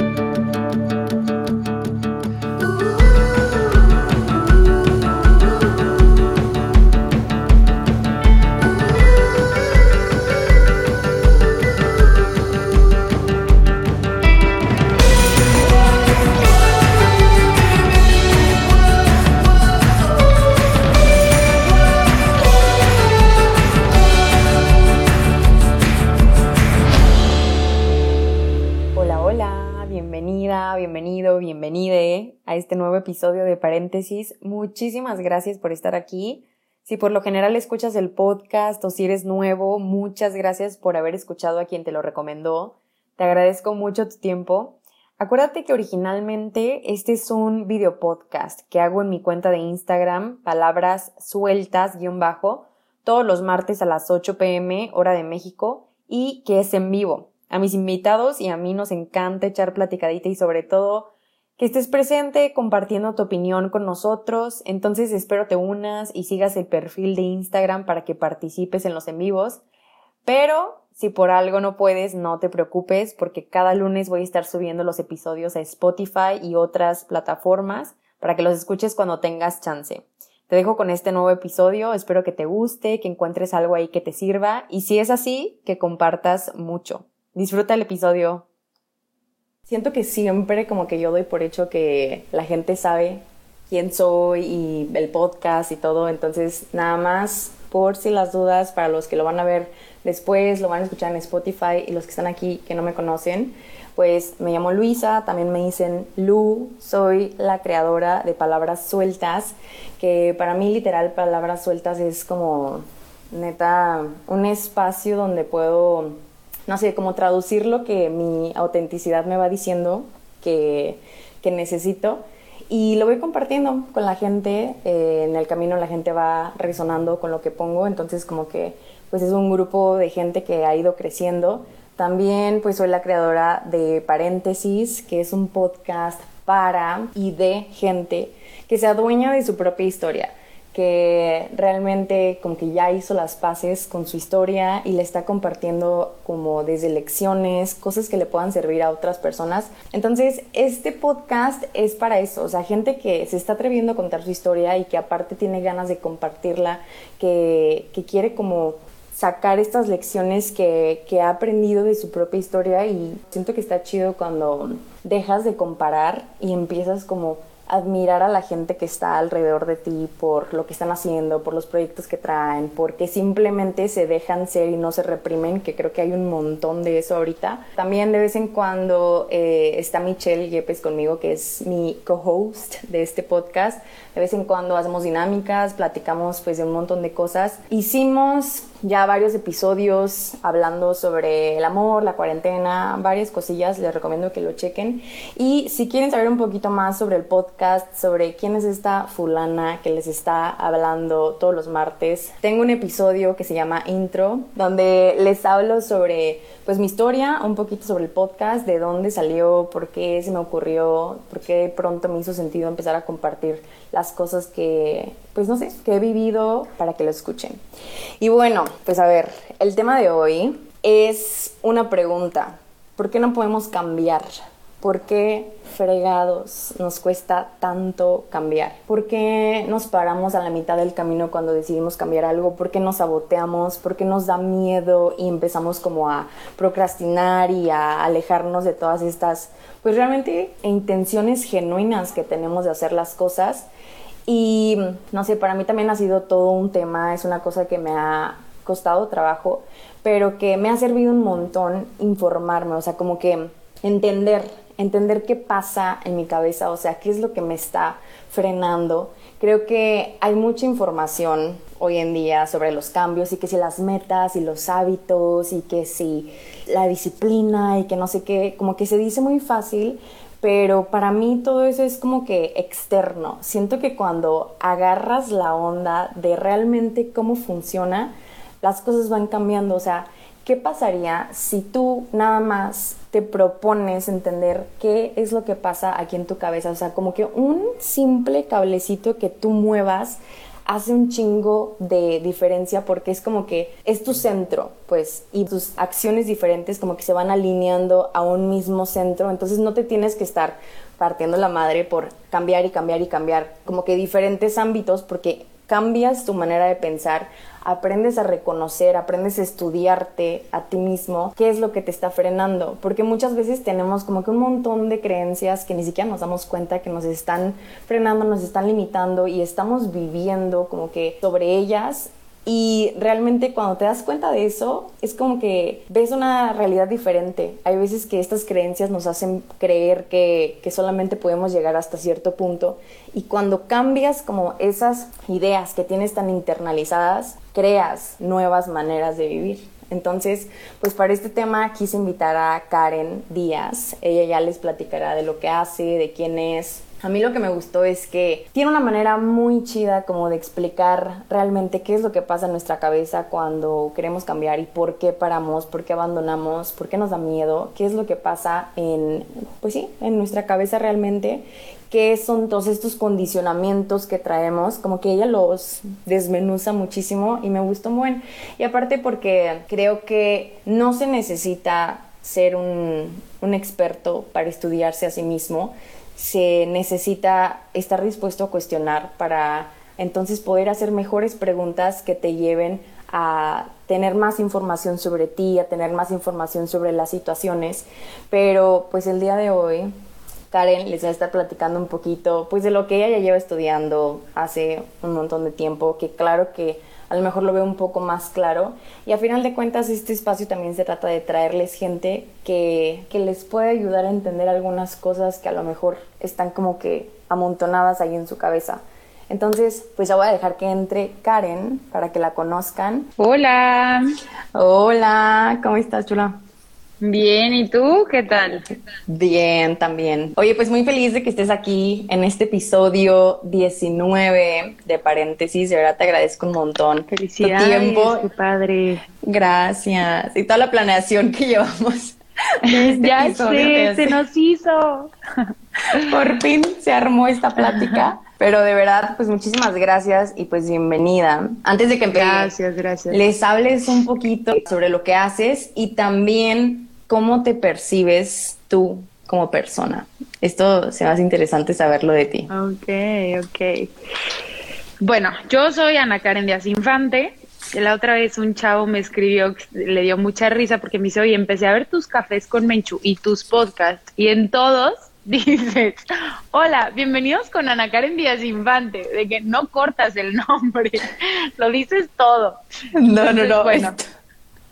a episodio de Paréntesis. Muchísimas gracias por estar aquí. Si por lo general escuchas el podcast o si eres nuevo, muchas gracias por haber escuchado a quien te lo recomendó. Te agradezco mucho tu tiempo. Acuérdate que originalmente este es un video podcast que hago en mi cuenta de Instagram, palabras sueltas guion bajo, todos los martes a las 8 pm hora de México y que es en vivo. A mis invitados y a mí nos encanta echar platicadita y sobre todo que estés presente compartiendo tu opinión con nosotros. Entonces espero te unas y sigas el perfil de Instagram para que participes en los en vivos. Pero si por algo no puedes, no te preocupes porque cada lunes voy a estar subiendo los episodios a Spotify y otras plataformas para que los escuches cuando tengas chance. Te dejo con este nuevo episodio, espero que te guste, que encuentres algo ahí que te sirva y si es así, que compartas mucho. Disfruta el episodio. Siento que siempre como que yo doy por hecho que la gente sabe quién soy y el podcast y todo, entonces nada más por si las dudas para los que lo van a ver después, lo van a escuchar en Spotify y los que están aquí que no me conocen, pues me llamo Luisa, también me dicen Lu, soy la creadora de Palabras Sueltas, que para mí literal Palabras Sueltas es como neta un espacio donde puedo no sé, como traducir lo que mi autenticidad me va diciendo que, necesito y lo voy compartiendo con la gente. Eh, en el camino la gente va resonando con lo que pongo, entonces como que pues es un grupo de gente que ha ido creciendo. También pues soy la creadora de Paréntesis, que es un podcast para y de gente que se adueña de su propia historia realmente como que ya hizo las paces con su historia y le está compartiendo como desde lecciones, cosas que le puedan servir a otras personas. Entonces, este podcast es para eso, o sea, gente que se está atreviendo a contar su historia y que aparte tiene ganas de compartirla, que, que quiere como sacar estas lecciones que, que ha aprendido de su propia historia y siento que está chido cuando dejas de comparar y empiezas como admirar a la gente que está alrededor de ti por lo que están haciendo, por los proyectos que traen, porque simplemente se dejan ser y no se reprimen, que creo que hay un montón de eso ahorita. También de vez en cuando eh, está Michelle Yepes conmigo, que es mi co-host de este podcast. De vez en cuando hacemos dinámicas, platicamos pues de un montón de cosas. Hicimos ya varios episodios hablando sobre el amor, la cuarentena, varias cosillas, les recomiendo que lo chequen. Y si quieren saber un poquito más sobre el podcast, sobre quién es esta fulana que les está hablando todos los martes, tengo un episodio que se llama Intro, donde les hablo sobre pues mi historia, un poquito sobre el podcast, de dónde salió, por qué se me ocurrió, por qué pronto me hizo sentido empezar a compartir las cosas que, pues no sé, que he vivido para que lo escuchen. Y bueno, pues a ver, el tema de hoy es una pregunta. ¿Por qué no podemos cambiar? ¿Por qué fregados nos cuesta tanto cambiar? ¿Por qué nos paramos a la mitad del camino cuando decidimos cambiar algo? ¿Por qué nos saboteamos? ¿Por qué nos da miedo y empezamos como a procrastinar y a alejarnos de todas estas, pues realmente intenciones genuinas que tenemos de hacer las cosas? Y no sé, para mí también ha sido todo un tema, es una cosa que me ha costado trabajo, pero que me ha servido un montón informarme, o sea, como que entender, entender qué pasa en mi cabeza, o sea, qué es lo que me está frenando. Creo que hay mucha información hoy en día sobre los cambios y que si las metas y los hábitos y que si la disciplina y que no sé qué, como que se dice muy fácil, pero para mí todo eso es como que externo. Siento que cuando agarras la onda de realmente cómo funciona, las cosas van cambiando. O sea, ¿qué pasaría si tú nada más te propones entender qué es lo que pasa aquí en tu cabeza? O sea, como que un simple cablecito que tú muevas hace un chingo de diferencia porque es como que es tu centro, pues, y tus acciones diferentes como que se van alineando a un mismo centro, entonces no te tienes que estar partiendo la madre por cambiar y cambiar y cambiar, como que diferentes ámbitos, porque cambias tu manera de pensar, aprendes a reconocer, aprendes a estudiarte a ti mismo, qué es lo que te está frenando, porque muchas veces tenemos como que un montón de creencias que ni siquiera nos damos cuenta que nos están frenando, nos están limitando y estamos viviendo como que sobre ellas y realmente cuando te das cuenta de eso, es como que ves una realidad diferente. Hay veces que estas creencias nos hacen creer que, que, solamente podemos llegar hasta cierto punto. Y cuando cambias como esas ideas que tienes tan internalizadas, creas nuevas maneras de vivir. Entonces, pues para este tema quise invitar a Karen Díaz. Ella ya les platicará de lo que hace, de quién es, a mí lo que me gustó es que tiene una manera muy chida como de explicar realmente qué es lo que pasa en nuestra cabeza cuando queremos cambiar y por qué paramos, por qué abandonamos, por qué nos da miedo, qué es lo que pasa en, pues sí, en nuestra cabeza realmente, qué son todos estos condicionamientos que traemos, como que ella los desmenuza muchísimo y me gustó muy bien. Y aparte porque creo que no se necesita ser un, un experto para estudiarse a sí mismo, se necesita estar dispuesto a cuestionar para entonces poder hacer mejores preguntas que te lleven a tener más información sobre ti, a tener más información sobre las situaciones. Pero pues el día de hoy Karen les va a estar platicando un poquito pues de lo que ella ya lleva estudiando hace un montón de tiempo, que claro que a lo mejor lo veo un poco más claro. Y a final de cuentas, este espacio también se trata de traerles gente que, que les puede ayudar a entender algunas cosas que a lo mejor están como que amontonadas ahí en su cabeza. Entonces, pues ya voy a dejar que entre Karen para que la conozcan. Hola. Hola, ¿cómo estás, chula? Bien, ¿y tú qué tal? Bien, también. Oye, pues muy feliz de que estés aquí en este episodio 19 de paréntesis. De verdad te agradezco un montón. Felicidades, tu tiempo. Qué padre. Gracias. Y toda la planeación que llevamos. Este ya sé, se nos hizo. Por fin se armó esta plática. Pero de verdad, pues muchísimas gracias y pues bienvenida. Antes de que empieces, gracias, gracias. les hables un poquito sobre lo que haces y también cómo te percibes tú como persona. Esto se me hace interesante saberlo de ti. Ok, ok. Bueno, yo soy Ana Karen Díaz Infante. La otra vez un chavo me escribió, le dio mucha risa porque me dice, oye, empecé a ver tus cafés con Menchu y tus podcasts y en todos dices, hola, bienvenidos con Ana Karen Díaz Infante, de que no cortas el nombre, lo dices todo. No, no, no. Bueno,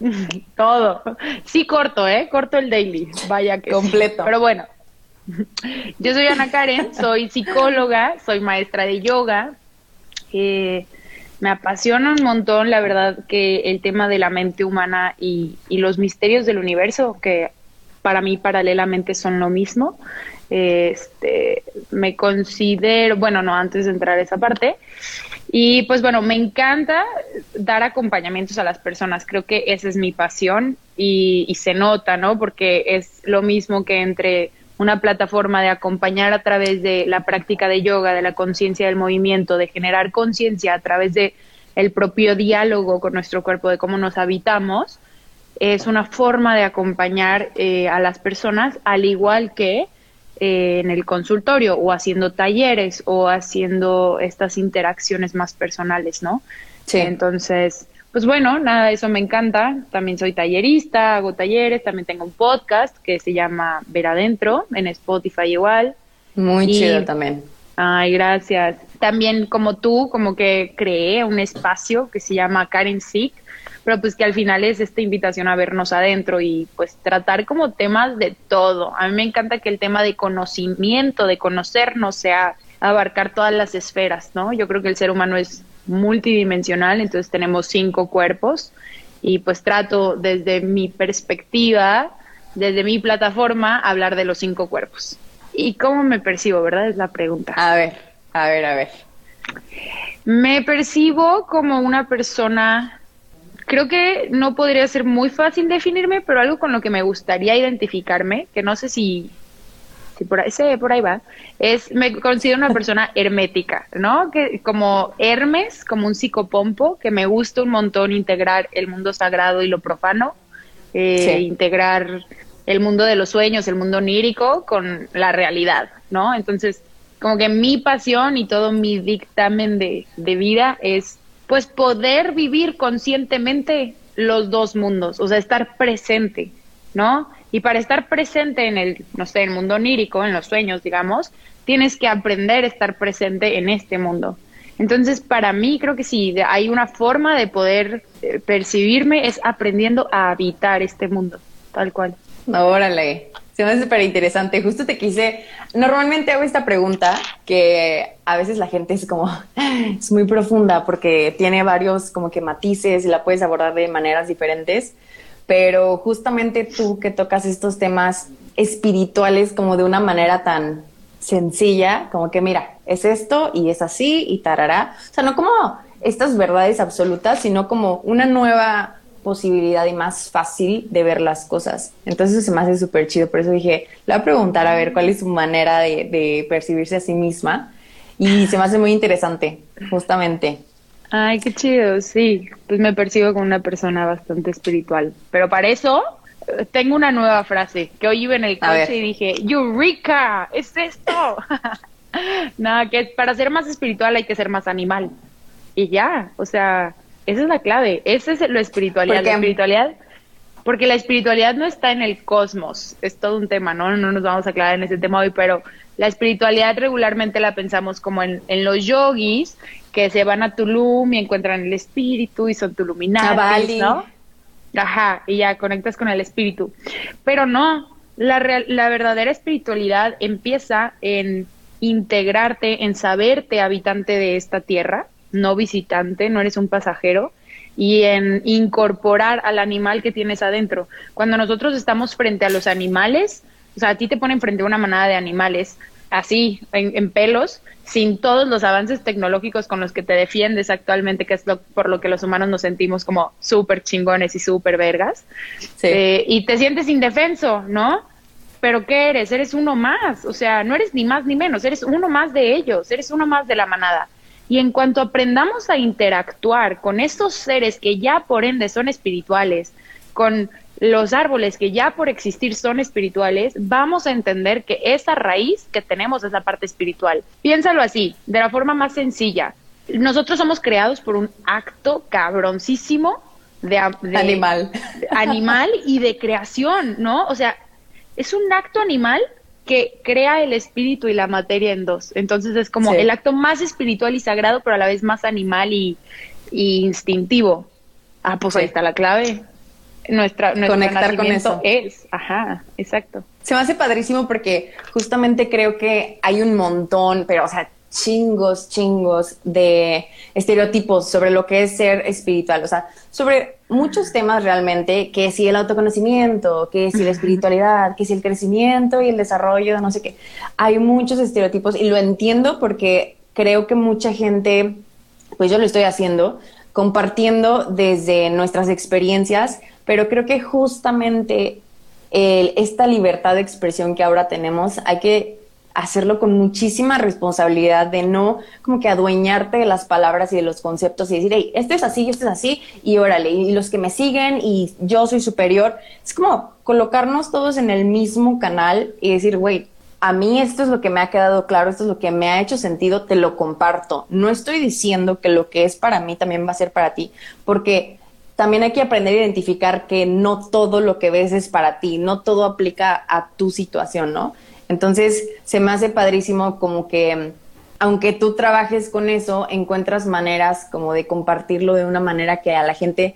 todo. Sí corto, ¿eh? Corto el daily, vaya que. Completo. Pero bueno, yo soy Ana Karen, soy psicóloga, soy maestra de yoga. Eh, me apasiona un montón, la verdad, que el tema de la mente humana y, y los misterios del universo, que para mí paralelamente son lo mismo. Este, me considero, bueno, no, antes de entrar a esa parte. Y pues bueno, me encanta dar acompañamientos a las personas. Creo que esa es mi pasión y, y se nota, ¿no? Porque es lo mismo que entre una plataforma de acompañar a través de la práctica de yoga, de la conciencia del movimiento, de generar conciencia a través de el propio diálogo con nuestro cuerpo, de cómo nos habitamos, es una forma de acompañar eh, a las personas, al igual que eh, en el consultorio o haciendo talleres o haciendo estas interacciones más personales, ¿no? Sí. Entonces, pues bueno, nada, eso me encanta. También soy tallerista, hago talleres, también tengo un podcast que se llama Ver Adentro, en Spotify igual. Muy chido también. Ay, gracias. También como tú, como que creé un espacio que se llama Karen Sick, pero pues que al final es esta invitación a vernos adentro y pues tratar como temas de todo. A mí me encanta que el tema de conocimiento, de conocernos, sea abarcar todas las esferas, ¿no? Yo creo que el ser humano es multidimensional, entonces tenemos cinco cuerpos y pues trato desde mi perspectiva, desde mi plataforma, hablar de los cinco cuerpos. ¿Y cómo me percibo, verdad? Es la pregunta. A ver, a ver, a ver. Me percibo como una persona creo que no podría ser muy fácil definirme, pero algo con lo que me gustaría identificarme, que no sé si, sí, por ahí, por ahí va. Es, me considero una persona hermética, ¿no? Que como Hermes, como un psicopompo, que me gusta un montón integrar el mundo sagrado y lo profano, eh, integrar el mundo de los sueños, el mundo onírico con la realidad, ¿no? Entonces, como que mi pasión y todo mi dictamen de, de vida es, pues, poder vivir conscientemente los dos mundos, o sea, estar presente, ¿no? Y para estar presente en el, no sé, el mundo onírico, en los sueños, digamos, tienes que aprender a estar presente en este mundo. Entonces, para mí creo que sí, hay una forma de poder eh, percibirme es aprendiendo a habitar este mundo, tal cual. Órale, se me hace súper interesante. Justo te quise, normalmente hago esta pregunta que a veces la gente es como, es muy profunda porque tiene varios como que matices y la puedes abordar de maneras diferentes, pero justamente tú que tocas estos temas espirituales como de una manera tan sencilla, como que mira, es esto y es así y tarará. O sea, no como estas verdades absolutas, sino como una nueva posibilidad y más fácil de ver las cosas. Entonces se me hace súper chido, por eso dije, le voy a preguntar a ver cuál es su manera de, de percibirse a sí misma y se me hace muy interesante, justamente. Ay, qué chido, sí. Pues me percibo como una persona bastante espiritual. Pero para eso eh, tengo una nueva frase que hoy iba en el coche y dije, Eureka, es esto. Nada, que para ser más espiritual hay que ser más animal. Y ya, o sea, esa es la clave. Esa es lo espiritualidad. La espiritualidad, porque la espiritualidad no está en el cosmos. Es todo un tema, ¿no? No nos vamos a aclarar en ese tema hoy, pero la espiritualidad regularmente la pensamos como en, en los yogis que se van a Tulum y encuentran el espíritu y son tuluminatis, ¿no? Ajá, y ya conectas con el espíritu. Pero no, la, la verdadera espiritualidad empieza en integrarte, en saberte habitante de esta tierra, no visitante, no eres un pasajero, y en incorporar al animal que tienes adentro. Cuando nosotros estamos frente a los animales, o sea, a ti te ponen frente a una manada de animales, así, en, pelos, sin todos los avances tecnológicos con los que te defiendes actualmente, que es lo, por lo que los humanos nos sentimos como súper chingones y súper vergas, eh, y te sientes indefenso, ¿no? Pero ¿qué eres? Eres uno más, o sea, no eres ni más ni menos, eres uno más de ellos, eres uno más de la manada. Y en cuanto aprendamos a interactuar con estos seres que ya por ende son espirituales, con los árboles que ya por existir son espirituales, vamos a entender que esa raíz que tenemos es la parte espiritual. Piénsalo así, de la forma más sencilla. Nosotros somos creados por un acto cabroncísimo de, animal. animal y de creación, ¿no? O sea, es un acto animal que crea el espíritu y la materia en dos. Entonces es como el acto más espiritual y sagrado, pero a la vez más animal y, instintivo. Ah, pues ahí está la clave nuestra, nuestro conectar con eso es, ajá, exacto. Se me hace padrísimo porque justamente creo que hay un montón, pero o sea, chingos, chingos de estereotipos sobre lo que es ser espiritual, o sea, sobre muchos temas realmente, que si el autoconocimiento, que si la espiritualidad, que si el crecimiento y el desarrollo, no sé qué, hay muchos estereotipos y lo entiendo porque creo que mucha gente, pues yo lo estoy haciendo, compartiendo desde nuestras experiencias pero creo que justamente esta libertad de expresión que ahora tenemos hay que hacerlo con muchísima responsabilidad de no como que adueñarte de las palabras y de los conceptos y decir, hey, esto es así, esto es así, y órale, y los que me siguen y yo soy superior. Es como colocarnos todos en el mismo canal y decir, güey, a mí esto es lo que me ha quedado claro, esto es lo que me ha hecho sentido, te lo comparto. No estoy diciendo que lo que es para mí también va a ser para ti, porque también hay que aprender a identificar que no todo lo que ves es para ti, no todo aplica a tu situación, ¿no? Entonces, se me hace padrísimo como que, aunque tú trabajes con eso, encuentras maneras como de compartirlo de una manera que a la gente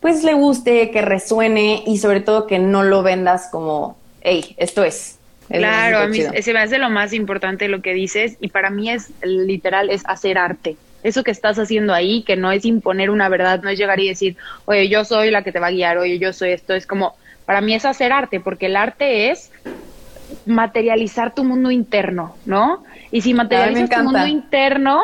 pues le guste, que resuene y sobre todo que no lo vendas como, hey, esto es. Claro, a mí se me hace lo más importante lo que dices y para mí es literal, es hacer arte eso que estás haciendo ahí, que no es imponer una verdad, no es llegar y decir, oye, yo soy la que te va a guiar, oye, yo soy esto, es como, para mí es hacer arte, porque el arte es materializar tu mundo interno, ¿no? Y si materializas tu mundo interno,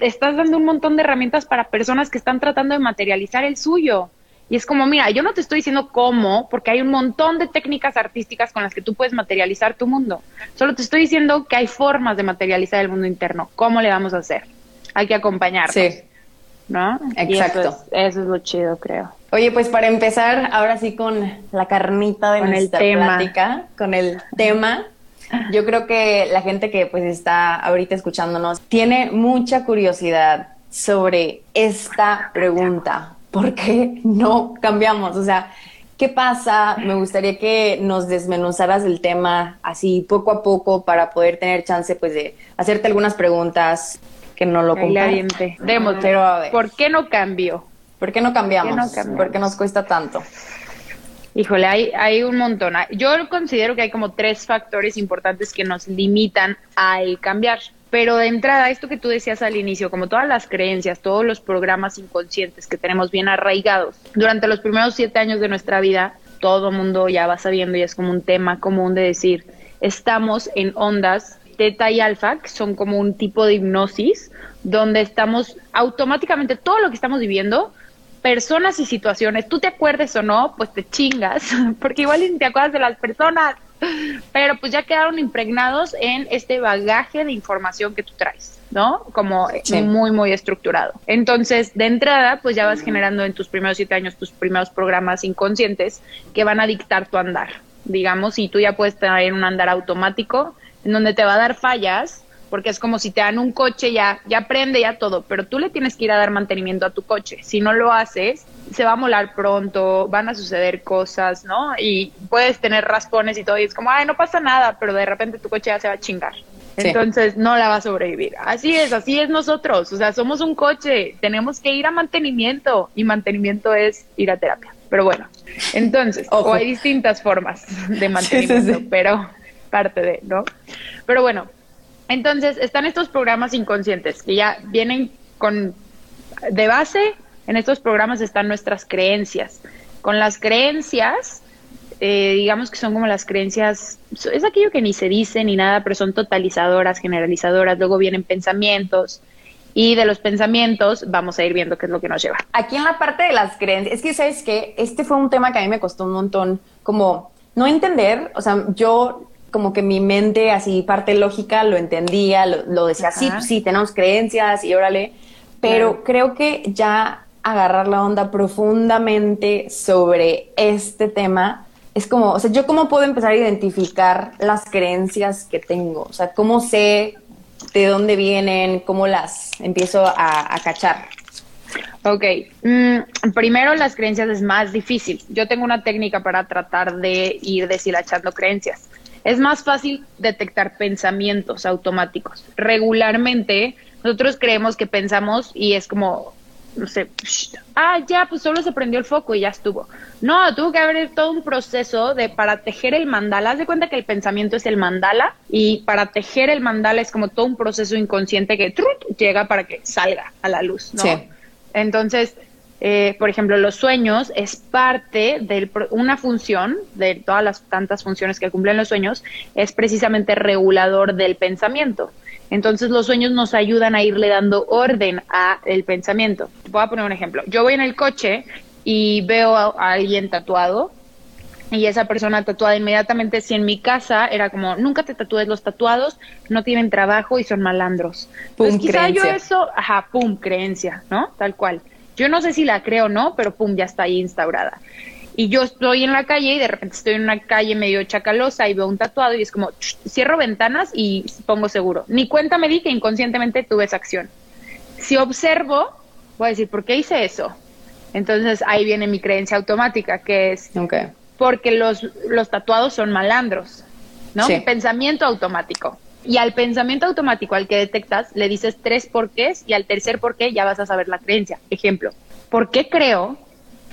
estás dando un montón de herramientas para personas que están tratando de materializar el suyo. Y es como, mira, yo no te estoy diciendo cómo, porque hay un montón de técnicas artísticas con las que tú puedes materializar tu mundo. Solo te estoy diciendo que hay formas de materializar el mundo interno. ¿Cómo le vamos a hacer? Hay que acompañarnos. Sí. ¿No? Exacto. eso, es, lo chido, creo. Oye, pues para empezar, ahora sí con la carnita de nuestra plática, con el tema, yo creo que la gente que pues está ahorita escuchándonos tiene mucha curiosidad sobre esta pregunta. ¿Por qué no cambiamos? O sea, ¿qué pasa? Me gustaría que nos desmenuzaras el tema así poco a poco para poder tener chance pues de hacerte algunas preguntas que no lo compartan. Pero a ver. ¿Por qué no cambio? ¿Por qué no cambiamos? ¿Por qué, nos cuesta tanto? Híjole, hay, hay un montón. Yo considero que hay como tres factores importantes que nos limitan al cambiar. Pero de entrada, esto que tú decías al inicio, como todas las creencias, todos los programas inconscientes que tenemos bien arraigados, durante los primeros siete años de nuestra vida, todo mundo ya va sabiendo y es como un tema común de decir, estamos en ondas teta y alfa, que son como un tipo de hipnosis, donde estamos automáticamente, todo lo que estamos viviendo, personas y situaciones, tú te acuerdes o no, pues te chingas, porque igual ni te acuerdas de las personas, pero pues ya quedaron impregnados en este bagaje de información que tú traes, ¿no? Como muy, muy estructurado. Entonces, de entrada, pues ya vas generando en tus primeros siete años tus primeros programas inconscientes que van a dictar tu andar, digamos, y tú ya puedes tener un andar automático en donde te va a dar fallas porque es como si te dan un coche, ya, ya prende, ya todo, pero tú le tienes que ir a dar mantenimiento a tu coche. Si no lo haces, se va a molar pronto, van a suceder cosas, ¿no? Y puedes tener raspones y todo, y es como, ay, no pasa nada, pero de repente tu coche ya se va a chingar. Entonces no la va a sobrevivir. Así es, así es nosotros. O sea, somos un coche, tenemos que ir a mantenimiento y mantenimiento es ir a terapia. Pero bueno, entonces, o hay distintas formas de mantenimiento, pero parte de, ¿no? Pero bueno, entonces, están estos programas inconscientes que ya vienen con, de base, en estos programas están nuestras creencias. Con las creencias, eh, digamos que son como las creencias, es aquello que ni se dice ni nada, pero son totalizadoras, generalizadoras, luego vienen pensamientos. Y de los pensamientos vamos a ir viendo qué es lo que nos lleva. Aquí en la parte de las creencias, es que sabes que este fue un tema que a mí me costó un montón, como no entender, o sea, yo como que mi mente, así parte lógica, lo entendía, lo, decía, sí, sí, tenemos creencias y órale, pero creo que ya agarrar la onda profundamente sobre este tema es como, o sea, yo cómo puedo empezar a identificar las creencias que tengo, o sea, cómo sé de dónde vienen, cómo las empiezo a, cachar. Ok, mm, primero las creencias es más difícil. Yo tengo una técnica para tratar de ir deshilachando creencias. Es más fácil detectar pensamientos automáticos. Regularmente nosotros creemos que pensamos y es como, no sé, ah, ya, pues solo se prendió el foco y ya estuvo. No, tuvo que haber todo un proceso de para tejer el mandala. Haz de cuenta que el pensamiento es el mandala y para tejer el mandala es como todo un proceso inconsciente que llega para que salga a la luz, ¿no? Sí. Entonces, eh, por ejemplo, los sueños es parte de una función, de todas las tantas funciones que cumplen los sueños, es precisamente regulador del pensamiento. Entonces los sueños nos ayudan a irle dando orden a el pensamiento. Voy a poner un ejemplo. Yo voy en el coche y veo a, alguien tatuado y esa persona tatuada inmediatamente, si en mi casa era como, nunca te tatúes los tatuados, no tienen trabajo y son malandros. pues quizá yo eso, ajá, pum, creencia, ¿no? Tal cual. Yo no sé si la creo o no, pero pum, ya está ahí instaurada. Y yo estoy en la calle y de repente estoy en una calle medio chacalosa y veo un tatuado y es como, cierro ventanas y pongo seguro. Ni cuenta me di que inconscientemente tuve esa acción. Si observo, voy a decir, ¿por qué hice eso? Entonces ahí viene mi creencia automática, que es porque los, los tatuados son malandros, ¿no? Pensamiento automático. Y al pensamiento automático al que detectas, le dices tres porqués y al tercer porqué ya vas a saber la creencia. Ejemplo, ¿por qué creo?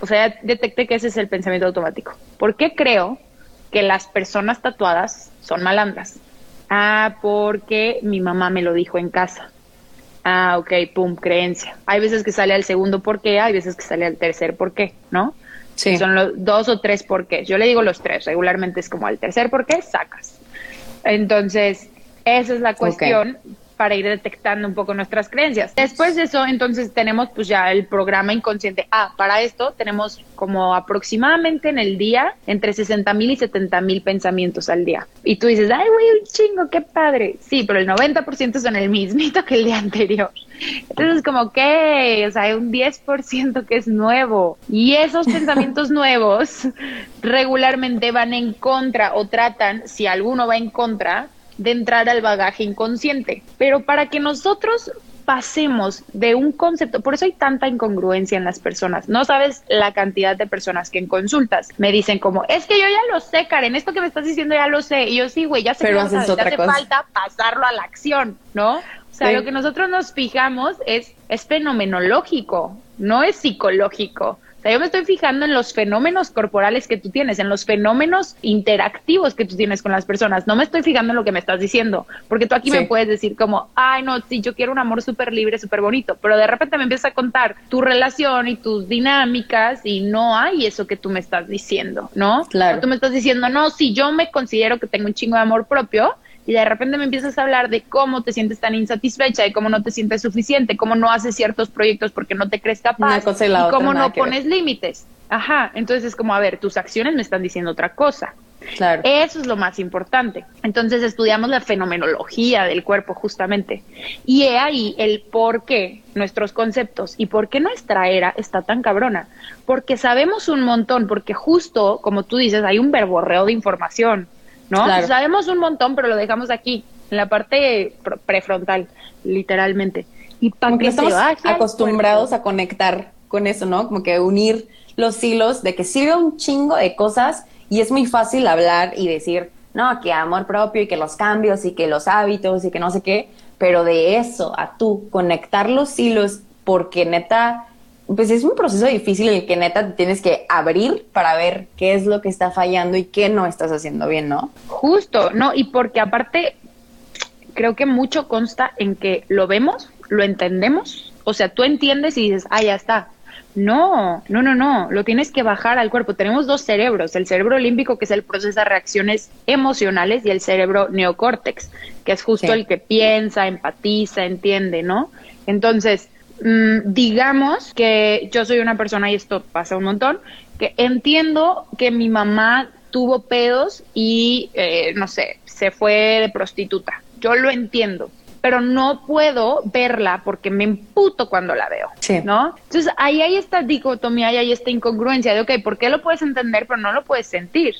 O sea, ya detecté que ese es el pensamiento automático. ¿Por qué creo que las personas tatuadas son malandras? Ah, porque mi mamá me lo dijo en casa. Ah, ok, pum, creencia. Hay veces que sale al segundo porqué, hay veces que sale al tercer porqué, ¿no? Sí. Son los dos o tres porqués. Yo le digo los tres, regularmente es como al tercer porqué, sacas. Entonces, esa es la cuestión para ir detectando un poco nuestras creencias. Después de eso, entonces tenemos pues ya el programa inconsciente. Ah, para esto tenemos como aproximadamente en el día entre 60 mil y 70 mil pensamientos al día. Y tú dices, ay, güey, un chingo, qué padre. Sí, pero el 90% son el mismito que el día anterior. Entonces, como que, o sea, hay un 10% que es nuevo. Y esos pensamientos nuevos regularmente van en contra o tratan, si alguno va en contra, de entrar al bagaje inconsciente. Pero para que nosotros pasemos de un concepto, por eso hay tanta incongruencia en las personas. No sabes la cantidad de personas que en consultas me dicen como, es que yo ya lo sé, Karen, esto que me estás diciendo ya lo sé. Y yo sí, güey, ya sé Pero que haces otra hace cosa. falta pasarlo a la acción, ¿no? O sea, Sí. lo que nosotros nos fijamos es, es fenomenológico, no es psicológico. O sea, yo me estoy fijando en los fenómenos corporales que tú tienes, en los fenómenos interactivos que tú tienes con las personas. No me estoy fijando en lo que me estás diciendo, porque tú aquí Sí. me puedes decir como, ay, no, sí, yo quiero un amor súper libre, súper bonito, pero de repente me empiezas a contar tu relación y tus dinámicas y no hay eso que tú me estás diciendo, ¿no? Claro. O tú me estás diciendo, no, si yo me considero que tengo un chingo de amor propio, y de repente me empiezas a hablar de cómo te sientes tan insatisfecha, de cómo no te sientes suficiente, cómo no haces ciertos proyectos porque no te crees capaz, Una cosa y la otra, cómo no ver. pones límites. Ajá, entonces es como, a ver, tus acciones me están diciendo otra cosa. Claro. Eso es lo más importante. Entonces estudiamos la fenomenología del cuerpo justamente. Y he ahí el por qué nuestros conceptos y por qué nuestra era está tan cabrona. Porque sabemos un montón, porque justo, como tú dices, hay un verborreo de información, ¿no? Claro. Sabemos un montón, pero lo dejamos aquí, en la parte prefrontal, literalmente. Y Como que estamos al acostumbrados a conectar con eso, ¿no? Como que unir los hilos de que sirve un chingo de cosas y es muy fácil hablar y decir, no, que amor propio y que los cambios y que los hábitos y que no sé qué, pero de eso a tú conectar los hilos porque neta, pues es un proceso difícil en el que neta te tienes que abrir para ver qué es lo que está fallando y qué no estás haciendo bien, ¿no? Justo, no, y porque aparte creo que mucho consta en que lo vemos, lo entendemos, o sea, tú entiendes y dices, ah, ya está. No, no, no, no, lo tienes que bajar al cuerpo. Tenemos dos cerebros, el cerebro límbico, que es el procesa reacciones emocionales, y el cerebro neocórtex, que es justo Sí. el que piensa, empatiza, entiende, ¿no? Entonces, mm, digamos que yo soy una persona, y esto pasa un montón, que entiendo que mi mamá tuvo pedos y, eh, no sé, se fue de prostituta. Yo lo entiendo, pero no puedo verla porque me emputo cuando la veo, Sí. ¿no? Entonces ahí hay esta dicotomía y hay esta incongruencia de, ok, ¿por qué lo puedes entender pero no lo puedes sentir?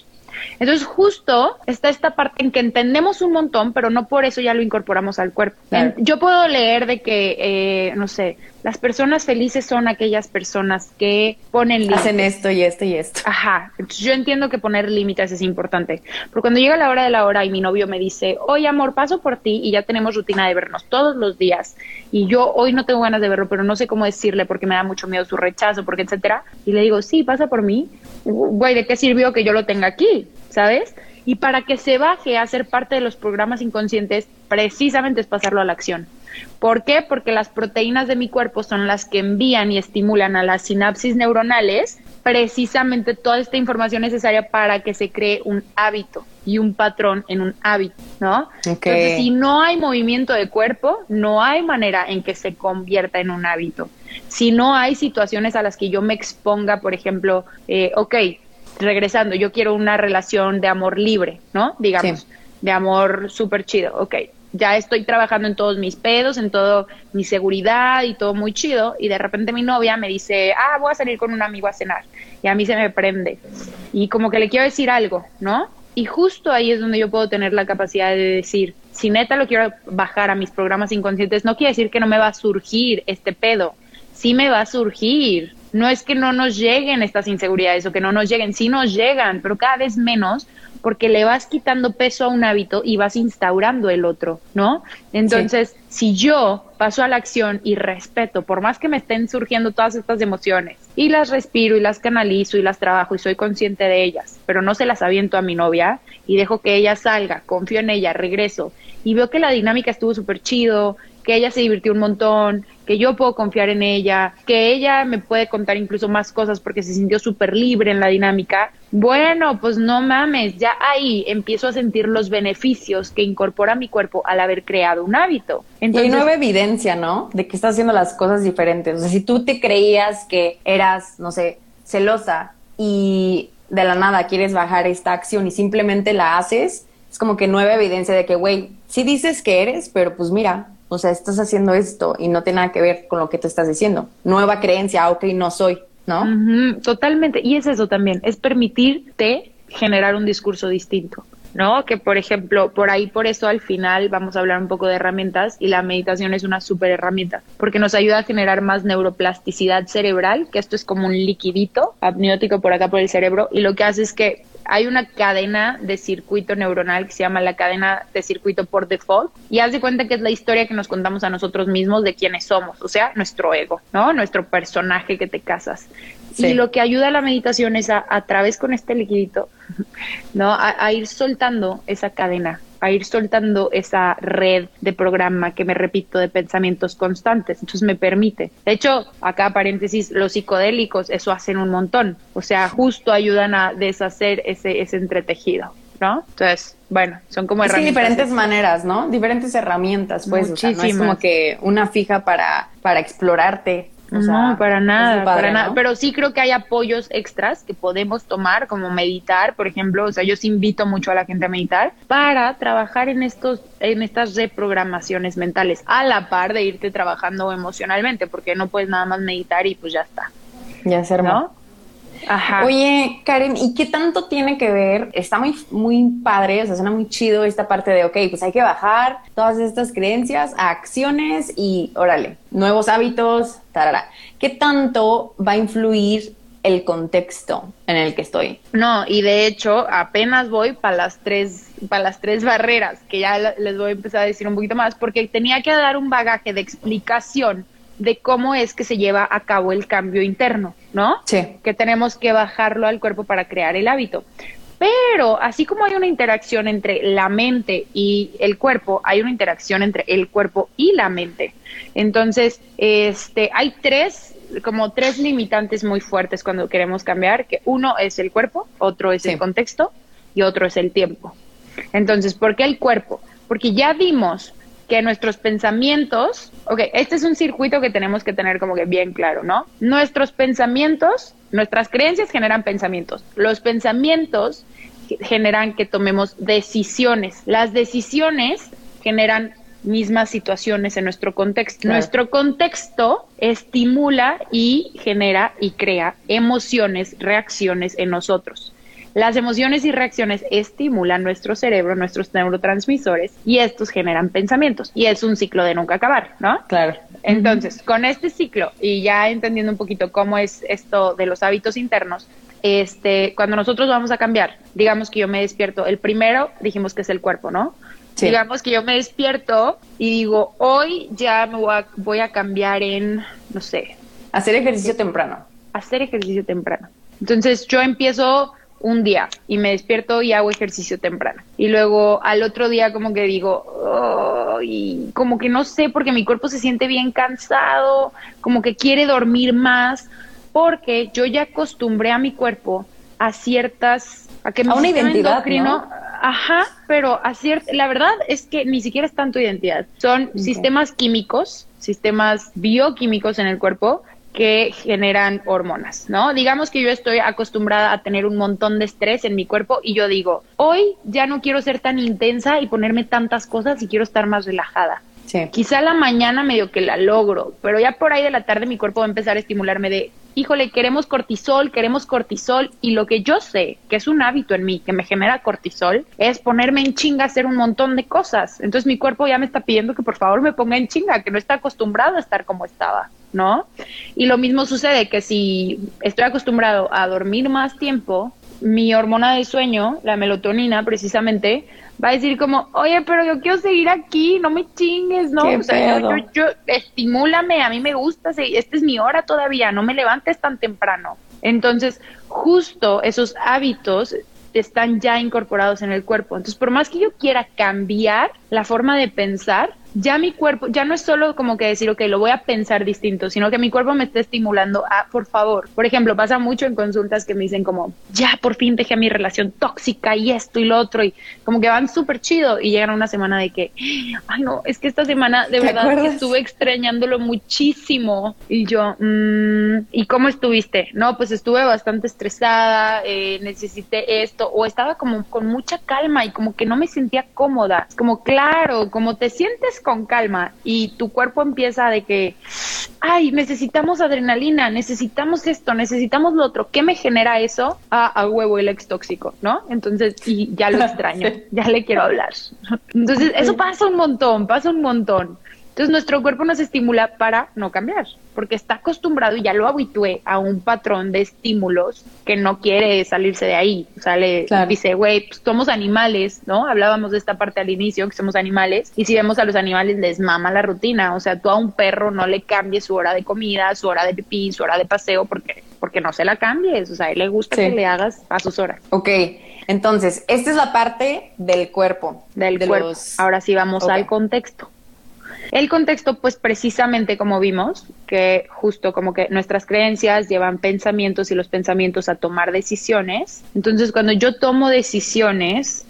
Entonces justo está esta parte en que entendemos un montón, pero no por eso ya lo incorporamos al cuerpo. Claro. En- yo puedo leer de que, eh, no sé, las personas felices son aquellas personas que ponen límites. Hacen esto y esto y esto. Ajá, entonces yo entiendo que poner límites es importante, pero cuando llega la hora de la hora y mi novio me dice, oye amor, paso por ti y ya tenemos rutina de vernos todos los días y yo hoy no tengo ganas de verlo, pero no sé cómo decirle porque me da mucho miedo su rechazo, porque etcétera, y le digo, sí, pasa por mí, güey, ¿de qué sirvió que yo lo tenga aquí? ¿Sabes? Y para que se baje a ser parte de los programas inconscientes, precisamente es pasarlo a la acción. ¿Por qué? Porque las proteínas de mi cuerpo son las que envían y estimulan a las sinapsis neuronales precisamente toda esta información necesaria para que se cree un hábito y un patrón en un hábito, ¿no? Entonces, si no hay movimiento de cuerpo, no hay manera en que se convierta en un hábito. Si no hay situaciones a las que yo me exponga, por ejemplo, eh, ok, regresando, yo quiero una relación de amor libre, ¿no? Digamos, Sí. de amor súper chido, ok. Ya estoy trabajando en todos mis pedos, en todo mi seguridad y todo muy chido. Y de repente mi novia me dice, ah, voy a salir con un amigo a cenar. Y a mí se me prende. Y como que le quiero decir algo, ¿no? Y justo ahí es donde yo puedo tener la capacidad de decir, si neta lo quiero bajar a mis programas inconscientes, no quiere decir que no me va a surgir este pedo. Sí me va a surgir. No es que no nos lleguen estas inseguridades o que no nos lleguen, sí nos llegan, pero cada vez menos porque le vas quitando peso a un hábito y vas instaurando el otro, ¿no? Entonces, si yo paso a la acción y respeto, por más que me estén surgiendo todas estas emociones, y las respiro y las canalizo y las trabajo y soy consciente de ellas, pero no se las aviento a mi novia y dejo que ella salga, confío en ella, regreso y veo que la dinámica estuvo súper chido que ella se divirtió un montón, que yo puedo confiar en ella, que ella me puede contar incluso más cosas porque se sintió súper libre en la dinámica, bueno, pues no mames, ya ahí empiezo a sentir los beneficios que incorpora mi cuerpo al haber creado un hábito. Entonces, y hay nueva evidencia, ¿no? De que estás haciendo las cosas diferentes. O sea, si tú te creías que eras, no sé, celosa y de la nada quieres bajar esta acción y simplemente la haces, es como que nueva evidencia de que, güey, sí dices que eres, pero pues mira, o sea, estás haciendo esto y no tiene nada que ver con lo que tú estás diciendo. Nueva creencia, ok, no soy, ¿no? totalmente. Y es eso también, es permitirte generar un discurso distinto. ¿no? Que por ejemplo, por ahí, por eso al final vamos a hablar un poco de herramientas y la meditación es una súper herramienta porque nos ayuda a generar más neuroplasticidad cerebral, que esto es como un liquidito amniótico por acá por el cerebro y lo que hace es que hay una cadena de circuito neuronal que se llama la cadena de circuito por default y haz de cuenta que es la historia que nos contamos a nosotros mismos de quiénes somos, o sea, nuestro ego, ¿no? Nuestro personaje que te casas. Y lo que ayuda a la meditación es a, a través con este liquidito, ¿no? a ir soltando esa cadena a ir soltando esa red de programa que me repito de pensamientos constantes. Entonces me permite. De hecho, acá paréntesis, los psicodélicos eso hacen un montón. O sea, justo ayudan a deshacer ese, ese entretejido. ¿no? Entonces, bueno, son como herramientas. Sí, diferentes maneras, ¿no? Diferentes herramientas, pues. Muchísimas. no es como que una fija para, para explorarte no, para nada, para nada. Pero sí creo que hay apoyos extras que podemos tomar, como meditar, por ejemplo. O sea, yo sí invito mucho a la gente a meditar para trabajar en estos, en estas reprogramaciones mentales, a la par de irte trabajando emocionalmente, porque no puedes nada más meditar y pues ya está. Ya se armó. Oye, Karen, ¿y qué tanto tiene que ver? Está muy, muy padre, o sea, suena muy chido esta parte de, ok, pues hay que bajar todas estas creencias a acciones y, órale, nuevos hábitos, tarara. ¿Qué tanto va a influir el contexto en el que estoy? No, y de hecho, apenas voy para las tres para las tres barreras, que ya les voy a empezar a decir un poquito más, porque tenía que dar un bagaje de explicación de cómo es que se lleva a cabo el cambio interno, ¿no? Sí. Que tenemos que bajarlo al cuerpo para crear el hábito. Pero así como hay una interacción entre la mente y el cuerpo, hay una interacción entre el cuerpo y la mente. Entonces, este, hay tres, como tres limitantes muy fuertes cuando queremos cambiar, que uno es el cuerpo, otro es el contexto y otro es el tiempo. Entonces, ¿por qué el cuerpo? Porque ya vimos que nuestros pensamientos, ok, este es un circuito que tenemos que tener como que bien claro, ¿no? Nuestros pensamientos, nuestras creencias generan pensamientos. Los pensamientos generan que tomemos decisiones. Las decisiones generan mismas situaciones en nuestro contexto. Nuestro contexto estimula y genera y crea emociones, reacciones en nosotros. Las emociones y reacciones estimulan nuestro cerebro, nuestros neurotransmisores, y estos generan pensamientos. Y es un ciclo de nunca acabar, ¿no? Claro. Entonces, con este ciclo, y ya entendiendo un poquito cómo es esto de los hábitos internos, este, cuando nosotros vamos a cambiar, digamos que yo me despierto, el primero dijimos que es el cuerpo, ¿no? Digamos que yo me despierto y digo, hoy ya me voy a, voy a cambiar en, no sé. Hacer ejercicio temprano. Hacer ejercicio temprano. Entonces yo empiezo un día y me despierto y hago ejercicio temprano. Y luego al otro día como que digo, y como que no sé, porque mi cuerpo se siente bien cansado, como que quiere dormir más, porque yo ya acostumbré a mi cuerpo a ciertas, a que a una identidad, ¿no? ajá, pero a cierta, la verdad es que ni siquiera es tanto identidad, son sistemas químicos, sistemas bioquímicos en el cuerpo que generan hormonas, ¿no? Digamos que yo estoy acostumbrada a tener un montón de estrés en mi cuerpo y yo digo, hoy ya no quiero ser tan intensa y ponerme tantas cosas y quiero estar más relajada. Quizá la mañana medio que la logro, pero ya por ahí de la tarde mi cuerpo va a empezar a estimularme de, híjole, queremos cortisol, queremos cortisol, y lo que yo sé, que es un hábito en mí, que me genera cortisol, es ponerme en chinga a hacer un montón de cosas. Entonces mi cuerpo ya me está pidiendo que por favor me ponga en chinga, que no está acostumbrado a estar como estaba. ¿no? Y lo mismo sucede que si estoy acostumbrado a dormir más tiempo, mi hormona de sueño, la melatonina precisamente, va a decir como, oye, pero yo quiero seguir aquí, no me chingues, ¿no? O sea, yo, yo, estimúlame, a mí me gusta, esta es mi hora todavía, no me levantes tan temprano. Entonces, justo esos hábitos están ya incorporados en el cuerpo. Entonces, por más que yo quiera cambiar la forma de pensar, ya mi cuerpo, ya no es solo como que decir, ok, lo voy a pensar distinto, sino que mi cuerpo me está estimulando a, por favor, por ejemplo, pasa mucho en consultas que me dicen como, ya por fin dejé mi relación tóxica y esto y lo otro, y como que van súper chido y llegan una semana de que, ay no, es que esta semana de verdad estuve extrañándolo muchísimo y yo, mmm, ¿y cómo estuviste? No, pues estuve bastante estresada, eh, necesité esto, o estaba como con mucha calma y como que no me sentía cómoda, como claro, como te sientes con calma y tu cuerpo empieza de que, ay, necesitamos adrenalina, necesitamos esto, necesitamos lo otro. ¿Qué me genera eso? Ah, a huevo el ex tóxico, ¿no? Entonces, y ya lo extraño, ya le quiero hablar. Entonces, eso pasa un montón, pasa un montón. Entonces nuestro cuerpo nos estimula para no cambiar, porque está acostumbrado y ya lo habitué a un patrón de estímulos que no quiere salirse de ahí. Sale, dice, güey, pues somos animales, ¿no? Hablábamos de esta parte al inicio, que somos animales, y si vemos a los animales les mama la rutina, o sea, tú a un perro no le cambies su hora de comida, su hora de pipí, su hora de paseo, porque, porque no se la cambies, o sea, a él le gusta que le hagas a sus horas. Ok, entonces, esta es la parte del cuerpo. Del cuerpo. Ahora sí vamos al contexto. El contexto, pues precisamente como vimos, que justo como que nuestras creencias llevan pensamientos y los pensamientos a tomar decisiones. Entonces, cuando yo tomo decisiones,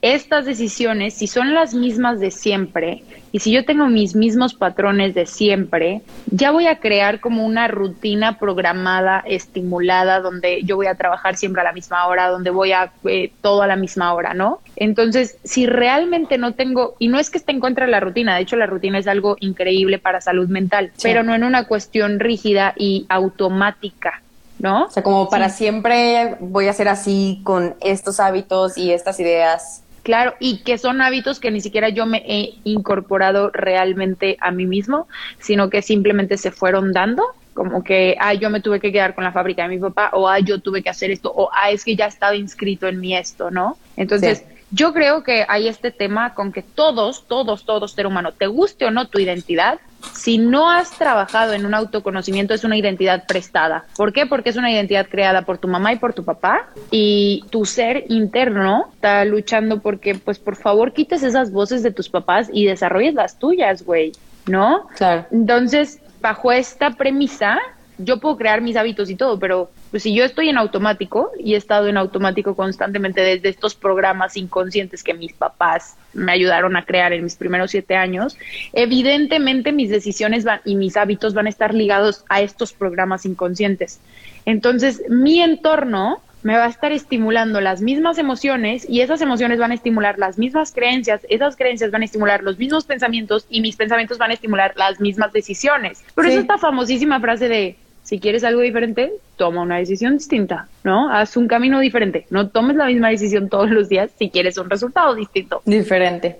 estas decisiones, si son las mismas de siempre, y si yo tengo mis mismos patrones de siempre, ya voy a crear como una rutina programada, estimulada, donde yo voy a trabajar siempre a la misma hora, donde voy a eh, todo a la misma hora, ¿no? Entonces, si realmente no tengo, y no es que esté en contra de la rutina, de hecho la rutina es algo increíble para salud mental, pero no en una cuestión rígida y automática. ¿No? O sea, como para siempre voy a ser así con estos hábitos y estas ideas Claro, y que son hábitos que ni siquiera yo me he incorporado realmente a mí mismo, sino que simplemente se fueron dando, como que, ah, yo me tuve que quedar con la fábrica de mi papá, o ah, yo tuve que hacer esto, o ah, es que ya estaba inscrito en mí esto, ¿no? Entonces, yo creo que hay este tema con que todos, todos, todos, ser humano, te guste o no tu identidad, si no has trabajado en un autoconocimiento, es una identidad prestada. ¿Por qué? Porque es una identidad creada por tu mamá y por tu papá y tu ser interno está luchando porque, pues, por favor, quites esas voces de tus papás y desarrolles las tuyas, güey, ¿no? Claro. Entonces, bajo esta premisa, yo puedo crear mis hábitos y todo, pero pues si yo estoy en automático y he estado en automático constantemente desde estos programas inconscientes que mis papás me ayudaron a crear en mis primeros siete años, evidentemente mis decisiones van y mis hábitos van a estar ligados a estos programas inconscientes. Entonces, mi entorno me va a estar estimulando las mismas emociones y esas emociones van a estimular las mismas creencias, esas creencias van a estimular los mismos pensamientos y mis pensamientos van a estimular las mismas decisiones. Por eso esta famosísima frase de si quieres algo diferente, toma una decisión distinta, ¿no? Haz un camino diferente. No tomes la misma decisión todos los días si quieres un resultado distinto. Diferente.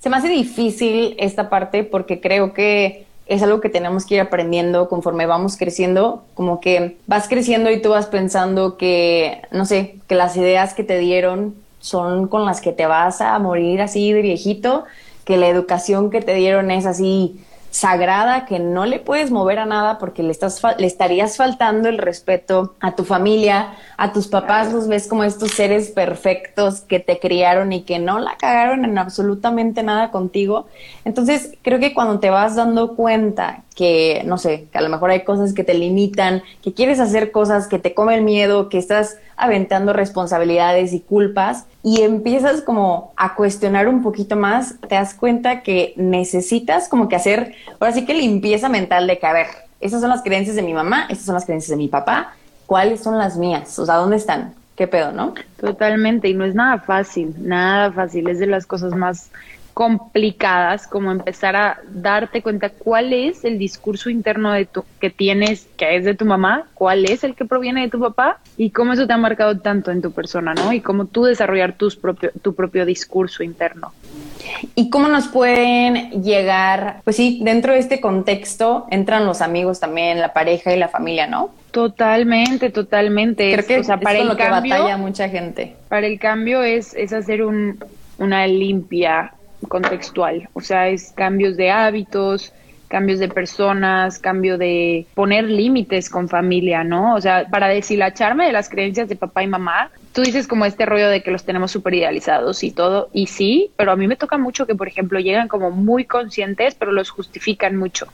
Se me hace difícil esta parte porque creo que es algo que tenemos que ir aprendiendo conforme vamos creciendo, como que vas creciendo y tú vas pensando que, no sé, que las ideas que te dieron son con las que te vas a morir así de viejito, que la educación que te dieron es así sagrada que no le puedes mover a nada porque le, estás le estarías faltando el respeto a tu familia, a tus papás los ves como estos seres perfectos que te criaron y que no la cagaron en absolutamente nada contigo. Entonces, creo que cuando te vas dando cuenta que, no sé, que a lo mejor hay cosas que te limitan, que quieres hacer cosas que te comen miedo, que estás aventando responsabilidades y culpas y empiezas como a cuestionar un poquito más, te das cuenta que necesitas como que hacer, ahora sí que limpieza mental de que, a ver, esas son las creencias de mi mamá, estas son las creencias de mi papá, ¿cuáles son las mías? O sea, ¿dónde están? ¿Qué pedo, no? Totalmente, y no es nada fácil, nada fácil, es de las cosas más complicadas, como empezar a darte cuenta cuál es el discurso interno de tu, que tienes, que es de tu mamá, cuál es el que proviene de tu papá y cómo eso te ha marcado tanto en tu persona, ¿no? Y cómo tú desarrollar tus propio, tu propio discurso interno. ¿Y cómo nos pueden llegar? Pues sí, dentro de este contexto entran los amigos también, la pareja y la familia, ¿no? Totalmente, totalmente. Creo que o sea, para el lo cambio, que batalla mucha gente. Para el cambio es, es hacer un, una limpia contextual, o sea, es cambios de hábitos, cambios de personas, cambio de poner límites con familia, ¿no? O sea, para deshilacharme de las creencias de papá y mamá, tú dices como este rollo de que los tenemos súper idealizados y todo, y sí, pero a mí me toca mucho que, por ejemplo, llegan como muy conscientes, pero los justifican mucho.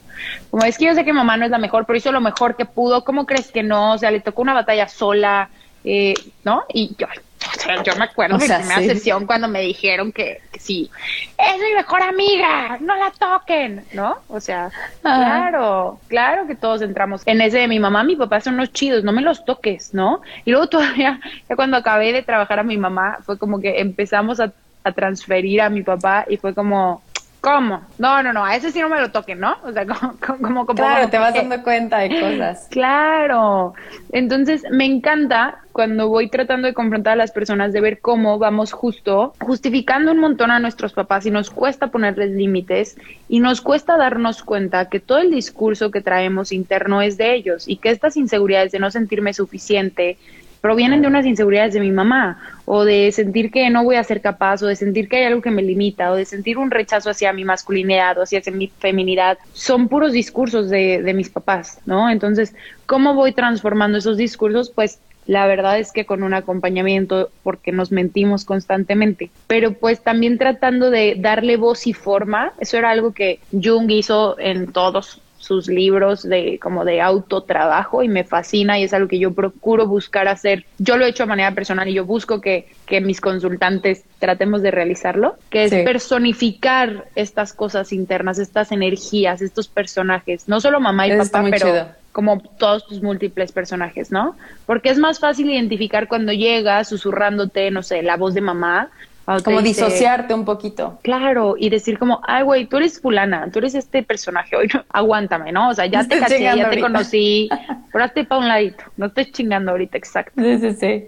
Como es que yo sé que mamá no es la mejor, pero hizo lo mejor que pudo, ¿cómo crees que no? O sea, le tocó una batalla sola, eh, ¿no? Y yo, yo me acuerdo de la primera sesión cuando me dijeron que, sí, es mi mejor amiga, no la toquen, ¿no? O sea, claro, claro que todos entramos en ese de mi mamá, mi papá son unos chidos, no me los toques, ¿no? Y luego todavía, ya cuando acabé de trabajar a mi mamá, fue como que empezamos a, a transferir a mi papá y fue como, ¿Cómo? No, no, no, a ese sí no me lo toquen, ¿no? O sea, como, como, como Claro, te vas dando cuenta de cosas. Claro. Entonces, me encanta cuando voy tratando de confrontar a las personas de ver cómo vamos justo justificando un montón a nuestros papás y nos cuesta ponerles límites y nos cuesta darnos cuenta que todo el discurso que traemos interno es de ellos y que estas inseguridades de no sentirme suficiente, provienen de unas inseguridades de mi mamá, o de sentir que no voy a ser capaz, o de sentir que hay algo que me limita, o de sentir un rechazo hacia mi masculinidad o hacia mi feminidad, son puros discursos de, de mis papás, ¿no? Entonces, ¿cómo voy transformando esos discursos? Pues la verdad es que con un acompañamiento porque nos mentimos constantemente, pero pues también tratando de darle voz y forma, eso era algo que Jung hizo en todos sus libros de como de autotrabajo y me fascina y es algo que yo procuro buscar hacer. Yo lo he hecho de manera personal y yo busco que, que mis consultantes tratemos de realizarlo, que es personificar estas cosas internas, estas energías, estos personajes, no solo mamá y papá, pero como todos tus múltiples personajes, ¿no? Porque es más fácil identificar cuando llega susurrándote, no sé, la voz de mamá, como disociarte un poquito. Claro, y decir como, ay, güey, tú eres fulana, tú eres este personaje, hoy aguántame, ¿no? O sea, ya te caché, ya te conocí, pero hazte para un ladito, no estés chingando ahorita, exacto. Sí, sí, sí.